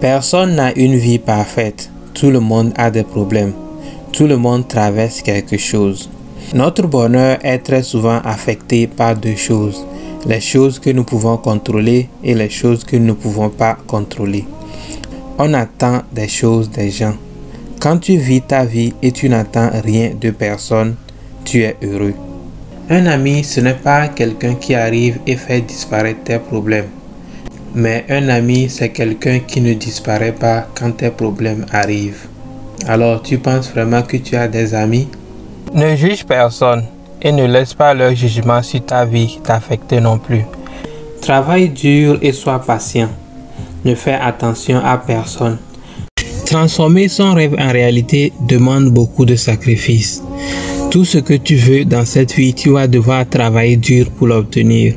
Personne n'a une vie parfaite. Tout le monde a des problèmes. Tout le monde traverse quelque chose. Notre bonheur est très souvent affecté par deux choses. Les choses que nous pouvons contrôler et les choses que nous ne pouvons pas contrôler. On attend des choses des gens. Quand tu vis ta vie et tu n'attends rien de personne, tu es heureux. Un ami, ce n'est pas quelqu'un qui arrive et fait disparaître tes problèmes. Mais un ami, c'est quelqu'un qui ne disparaît pas quand tes problèmes arrivent. Alors, tu penses vraiment que tu as des amis? Ne juge personne et ne laisse pas leur jugement sur ta vie t'affecter non plus. Travaille dur et sois patient. Ne fais attention à personne. Transformer son rêve en réalité demande beaucoup de sacrifices. Tout ce que tu veux dans cette vie, tu vas devoir travailler dur pour l'obtenir.